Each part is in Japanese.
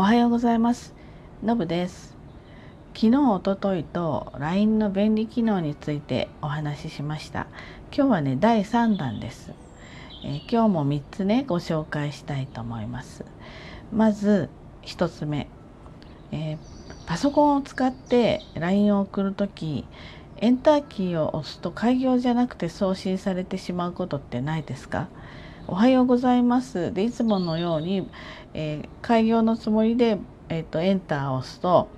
おはようございます。のぶです。昨日おとといと LINE の便利機能についてお話ししました。今日はね第3弾です、えー、今日も3つねご紹介したいと思います。まず1つ目、えー、パソコンを使って LINE を送るときエンターキーを押すと開業じゃなくて送信されてしまうことってないですか？おはようございます。でいつものように、えー、開業のつもりで、えーと、エンターを押すと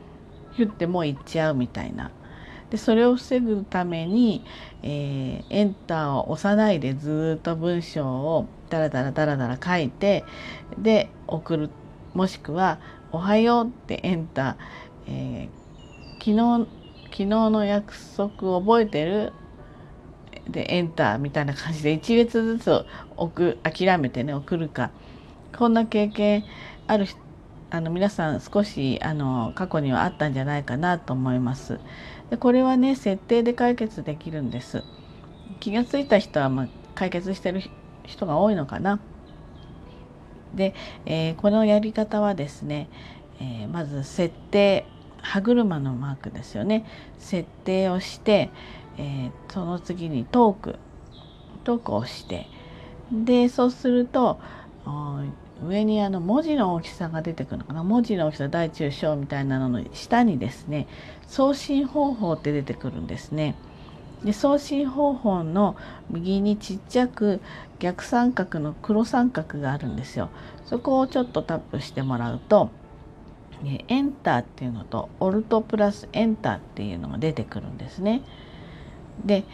ヒュッてもう行っちゃうみたいな。でそれを防ぐために、えー、エンターを押さないでずっと文章をダラダラダラダラ書いてで送る。もしくは「おはよう」ってエンター、えー、昨日昨日の約束覚えてる？でエンターみたいな感じで1列ずつ送諦めてね送るかこんな経験あるあの皆さん少しあの過去にはあったんじゃないかなと思います。でこれはね設定で解決できるんです。気が付いた人は、まあ、解決してる人が多いのかな。で、えー、このやり方はですね、えー、まず設定歯車のマークですよね設定をして、えー、その次にトークトークをしてでそうすると上にあの文字の大きさが出てくるのかな文字の大きさ大中小みたいなのの下にですね送信方法って出てくるんですね。で送信方法の右にちっちゃく逆三角の黒三角があるんですよ。そこをちょっとタップしてもらうとエンターっていうのとオルトプラスエンターっていうのが出てくるんですね。で、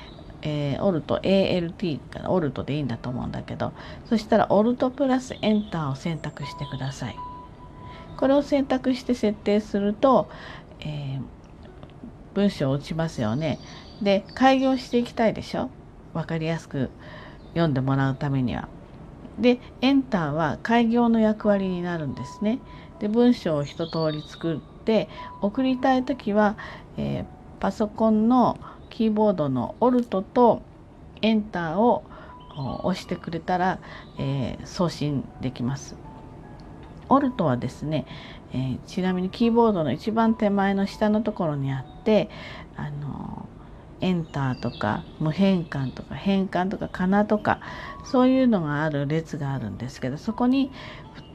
えー、オルト ALT からオルトでいいんだと思うんだけどそしたらオルトプラスエンターを選択してください。これを選択して設定すると、えー、文章を打ちますよね。で開業していきたいでしょ？分かりやすく読んでもらうためには。でエンターは開業の役割になるんですね。で文章を一通り作って送りたい時は、えー、パソコンのキーボードのオルトとエンターを押してくれたら、えー、送信できます。オルトはですね、えー、ちなみにキーボードの一番手前の下のところにあってあのエンターとか無変換とか変換とかかなとかそういうのがある列があるんですけどそこに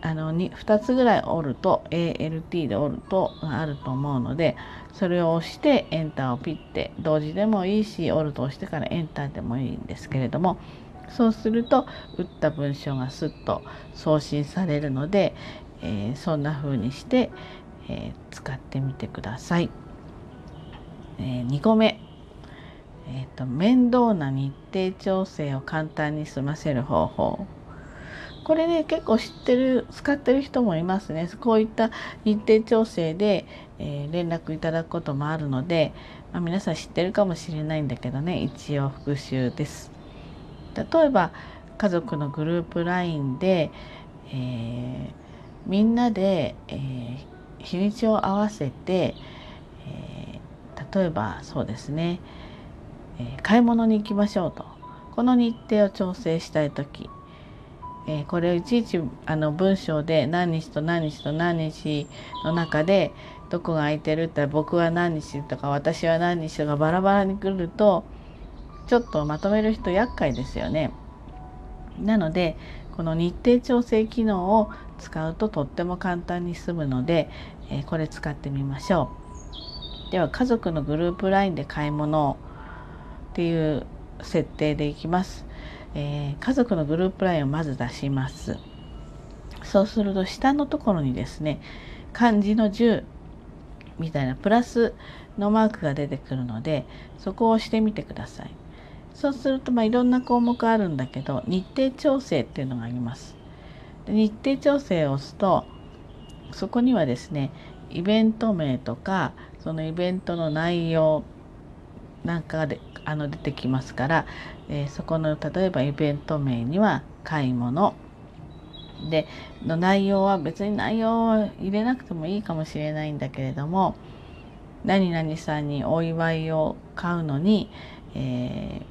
あの 2, 2つぐらい折ると ALT で折るとあると思うのでそれを押してエンターをピッて同時でもいいしオルトを押してからエンターでもいいんですけれどもそうすると打った文章がスッと送信されるので、えー、そんな風にして、えー、使ってみてください。えー、2個目えーと、面倒な日程調整を簡単に済ませる方法これね結構知ってる使ってる人もいますね。こういった日程調整で、えー、連絡いただくこともあるので、まあ、皆さん知ってるかもしれないんだけどね。一応復習です。例えば家族のグループ LINE で、えー、みんなで、えー、日にちを合わせて、え例えばそうですね。え買い物に行きましょうと。この日程を調整したい時、えー、これをいちいちあの文章で何日と何日と何日の中でどこが空いてるって僕は何日とか私は何日とかバラバラに来るとちょっとまとめる人厄介ですよね。なのでこの日程調整機能を使うととっても簡単に済むので、えー、これ使ってみましょう。では家族のグループ LINE で買い物をっていう設定でいきます、えー、家族のグループ LINE をまず出します。そうすると下のところにですね漢字の10みたいなプラスのマークが出てくるのでそこを押してみてください。そうするとまあいろんな項目あるんだけど日程調整っていうのがあります。で日程調整を押すとそこにはですねイベント名とかそのイベントの内容なんかであの出てきますから、えー、そこの例えばイベント名には買い物での内容は別に内容は入れなくてもいいかもしれないんだけれども何々さんにお祝いを買うのに、え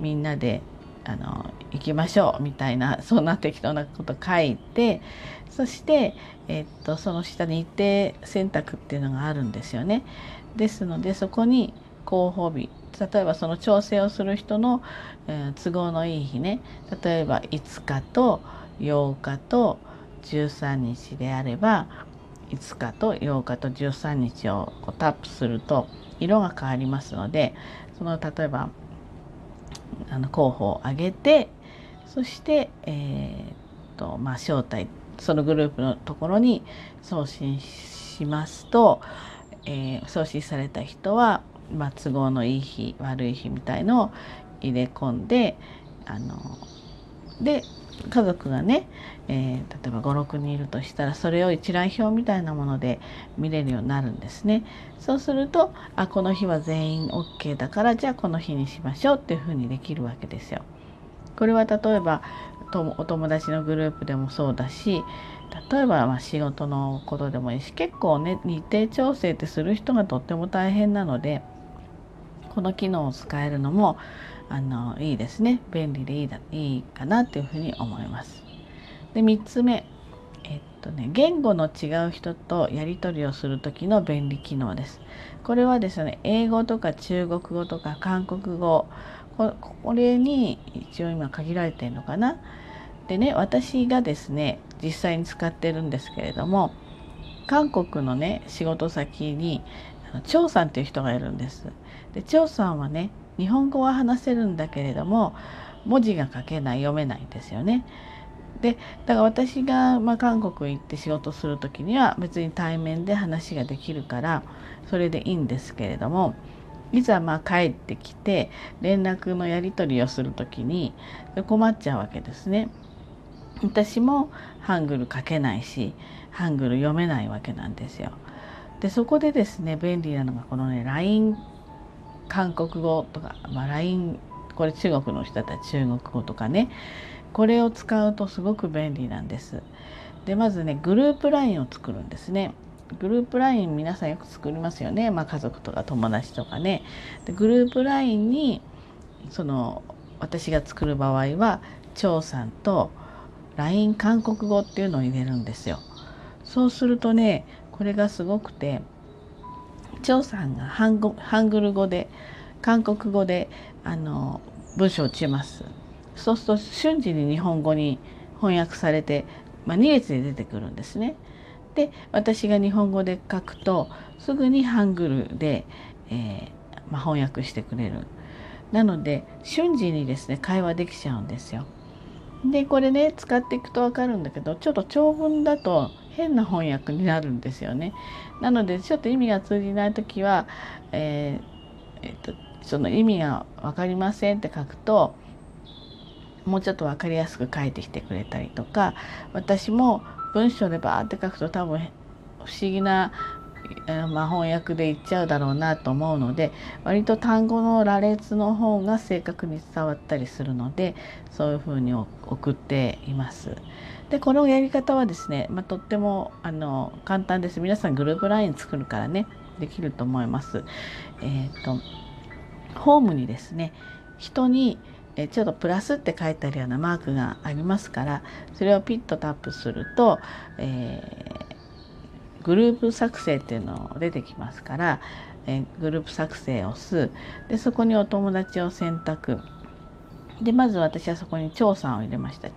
ー、みんなであの行きましょうみたいな そんな適当なこと書いてそして、えっと、その下に一定選択っていうのがあるんですよね。ですのでそこに候補日。例えばその調整をする人の、えー、都合のいい日ね。例えば5日と8日と13日であれば5日と8日と13日をこうタップすると色が変わりますのでその例えばあの候補を挙げてそして、えーとまあ、招待そのグループのところに送信しますと、えー、送信された人は、まあ、都合のいい日悪い日みたいのを入れ込んであので家族がね、えー、例えば56人いるとしたらそれを一覧表みたいなもので見れるようになるんですね。そうするとあこの日は全員 OK だからじゃあこの日にしましょうっていうふうにできるわけですよ。これは例えばお友達のグループでもそうだし例えばま仕事のことでもいいし結構ね日程調整ってする人がとっても大変なのでこの機能を使えるのもあのいいですね便利でいいだいいかなっていうふうに思います。で3つ目えっとね言語の違う人とやり取りをする時の便利機能です。これはですね英語とか中国語とか韓国語これに一応今限られてるのかな。でね私がですね実際に使ってるんですけれども韓国のね仕事先に張さんっていう人がいるんです。で張さんはね日本語は話せるんだけれども文字が書けない読めないんですよね。でだから私が、まあ、韓国行って仕事する時には別に対面で話ができるからそれでいいんですけれどもいざまあ帰ってきて連絡のやり取りをする時に困っちゃうわけですね。私もハングル書けないしハングル読めないわけなんですよ。でそこでですね便利なのがこのね LINE 韓国語とか、まあ、LINE これ中国の人だったら中国語とかねこれを使うとすごく便利なんです。でまずねグループ LINE を作るんですね。グループ LINE 皆さんよく作りますよね、まあ、家族とか友達とかね。でグループ LINE にその私が作る場合は張さんと LINE 韓国語っていうのを入れるんですよ。そうするとねこれがすごくて張さんがハンハングル語で韓国語であの文章を打ちます。そうすると瞬時に日本語に翻訳されて、まあ、2列で出てくるんですね。で私が日本語で書くとすぐにハングルで、えー、まあ、翻訳してくれる。なので瞬時にですね会話できちゃうんですよ。でこれね使っていくと分かるんだけどちょっと長文だと変な翻訳になるんですよね。なのでちょっと意味が通じない時は、えー、えっと、その意味が分かりませんって書くともうちょっと分かりやすく書いてきてくれたりとか私も文章でバーって書くと多分不思議な、まあ、翻訳で言っちゃうだろうなと思うので割と単語の羅列の方が正確に伝わったりするのでそういうふうに送っています。でこのやり方はですね、まあ、とってもあの簡単です。皆さんグループ LINE 作るからねできると思います。えっ、ー、とホームにですね人にえちょっとプラスって書いてあるようなマークがありますからそれをピッとタップすると、えー、グループ作成っていうの出てきますから、え、グループ作成を押すでそこにお友達を選択。でまず私はそこに張さんを入れました。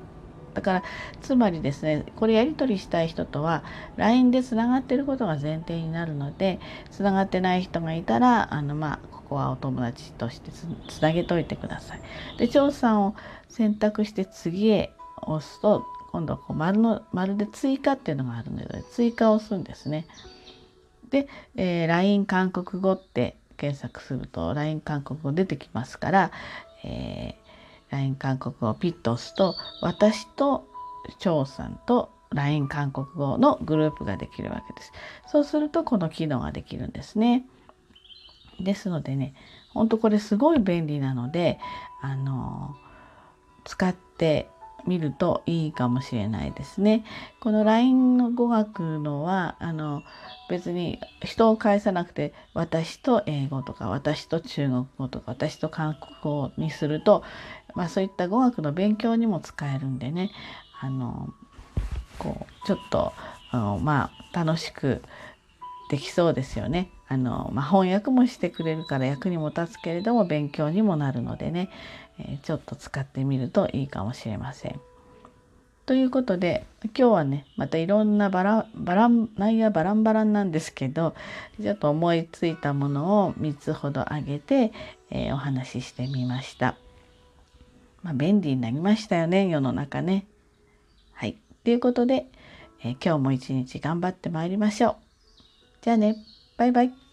だからつまりですねこれやり取りしたい人とは LINE でつながってることが前提になるのでつながってない人がいたらあのまあここはお友達としてつなげといてください。で調査を選択して次へ押すと今度はこう丸の丸で追加っていうのがあるので追加を押すんですね。で、えー、LINE 韓国語って検索すると LINE 韓国語出てきますから、えー LINE 韓国語をピッと押すと私と張さんと LINE 韓国語のグループができるわけです。そうするとこの機能ができるんですね。ですのでね、ほんとこれすごい便利なので、あの使ってみるといいかもしれないですね。この LINE の語学のはあの別に人を返さなくて私と英語とか私と中国語とか私と韓国語にするとまあ、そういった語学の勉強にも使えるんでねあのこうちょっとあのまあ楽しくできそうですよね。あのまあ、翻訳もしてくれるから役にも立つけれども勉強にもなるのでね、え、ちょっと使ってみるといいかもしれません。ということで今日はねまたいろんなバラバラン内野バランバランなんですけどちょっと思いついたものを3つほど挙げて、えー、お話ししてみました。まあ、便利になりましたよね世の中ね。はい。ということで、えー、今日も一日頑張ってまいりましょう。じゃあね、バイバイ。